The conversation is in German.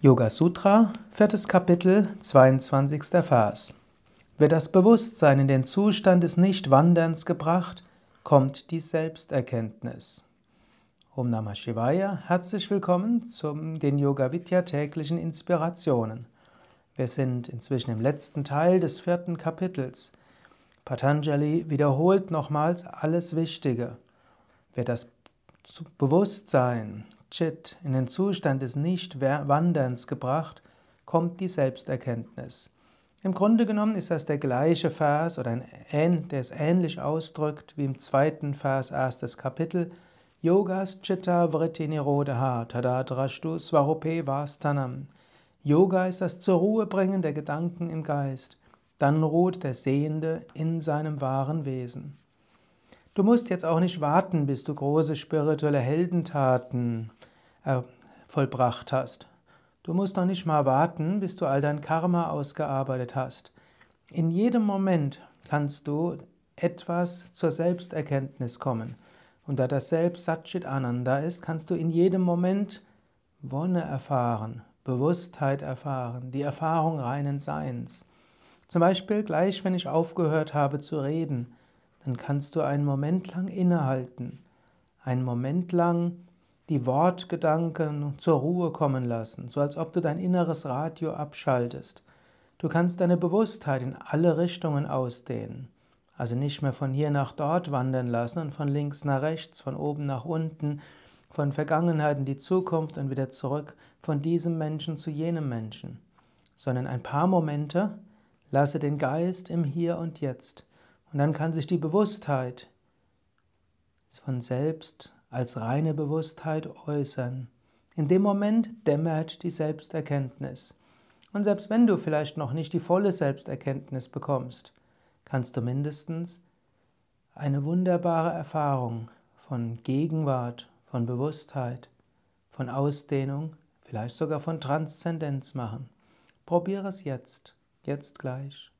Yoga Sutra, viertes Kapitel, 22. Vers. Wird das Bewusstsein in den Zustand des Nichtwanderns gebracht, kommt die Selbsterkenntnis. Om Namah Shivaya, herzlich willkommen zu den Yoga Vidya täglichen Inspirationen. Wir sind inzwischen im letzten Teil des vierten Kapitels. Patanjali wiederholt nochmals alles Wichtige. Wird das Bewusstsein Chit in den Zustand des Nichtwanderns gebracht, kommt die Selbsterkenntnis. Im Grunde genommen ist das der gleiche Vers oder ein, der es ähnlich ausdrückt wie im zweiten Vers erstes Kapitel. Yogas Chitta Vritti Nirodha Tadadrashtu Svarupe Vastanam. Yoga ist das zur Ruhe bringen der Gedanken im Geist. Dann ruht der Sehende in seinem wahren Wesen. Du musst jetzt auch nicht warten, bis du große spirituelle Heldentaten äh, vollbracht hast. Du musst noch nicht mal warten, bis du all dein Karma ausgearbeitet hast. In jedem Moment kannst du etwas zur Selbsterkenntnis kommen. Und da das Selbst Satchit Ananda ist, kannst du in jedem Moment Wonne erfahren, Bewusstheit erfahren, die Erfahrung reinen Seins. Zum Beispiel gleich, wenn ich aufgehört habe zu reden, dann kannst du einen Moment lang innehalten, einen Moment lang die Wortgedanken zur Ruhe kommen lassen, so als ob du dein inneres Radio abschaltest. Du kannst deine Bewusstheit in alle Richtungen ausdehnen. Also nicht mehr von hier nach dort wandern lassen und von links nach rechts, von oben nach unten, von Vergangenheit in die Zukunft und wieder zurück, von diesem Menschen zu jenem Menschen, sondern ein paar Momente lasse den Geist im Hier und Jetzt und dann kann sich die Bewusstheit von selbst als reine Bewusstheit äußern. In dem Moment dämmert die Selbsterkenntnis. Und selbst wenn du vielleicht noch nicht die volle Selbsterkenntnis bekommst, kannst du mindestens eine wunderbare Erfahrung von Gegenwart, von Bewusstheit, von Ausdehnung, vielleicht sogar von Transzendenz machen. Probiere es jetzt, jetzt gleich.